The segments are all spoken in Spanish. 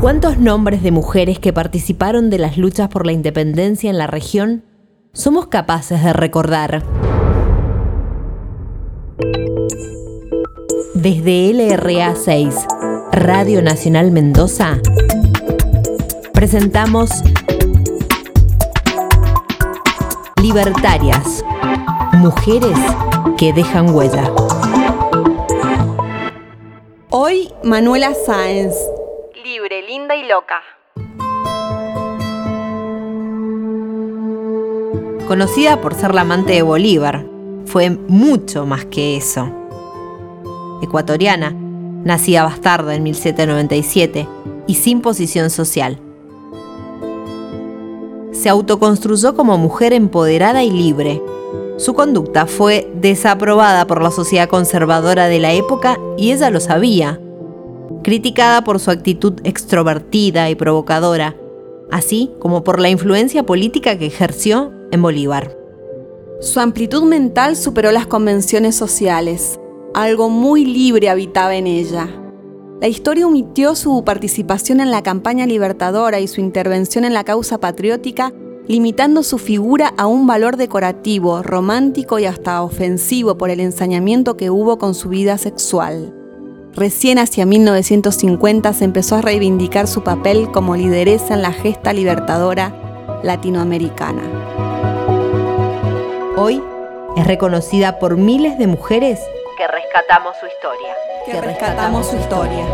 ¿Cuántos nombres de mujeres que participaron de las luchas por la independencia en la región somos capaces de recordar? Desde LRA 6, Radio Nacional Mendoza, presentamos Libertarias, mujeres que dejan huella. Hoy Manuela Sáenz. Libre, linda y loca. Conocida por ser la amante de Bolívar, fue mucho más que eso. Ecuatoriana, nacida bastarda en 1797 y sin posición social. Se autoconstruyó como mujer empoderada y libre. Su conducta fue desaprobada por la sociedad conservadora de la época y ella lo sabía. Criticada por su actitud extrovertida y provocadora, así como por la influencia política que ejerció en Bolívar. Su amplitud mental superó las convenciones sociales. Algo muy libre habitaba en ella. La historia omitió su participación en la campaña libertadora y su intervención en la causa patriótica, limitando su figura a un valor decorativo, romántico y hasta ofensivo por el ensañamiento que hubo con su vida sexual. Recién hacia 1950 se empezó a reivindicar su papel como lideresa en la gesta libertadora latinoamericana. Hoy es reconocida por miles de mujeres Que rescatamos su historia. Que rescatamos su historia.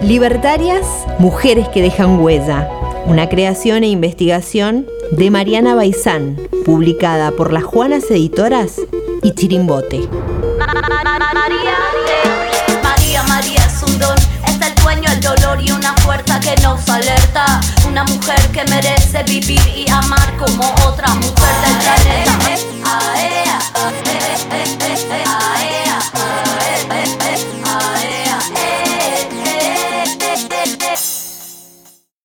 Libertarias, mujeres que dejan huella. Una creación e investigación de Mariana Baizán, publicada por las Juanas Editoras y Chirimbote. María, y una fuerza que nos alerta. Una mujer que merece vivir y amar como otra mujer del planeta.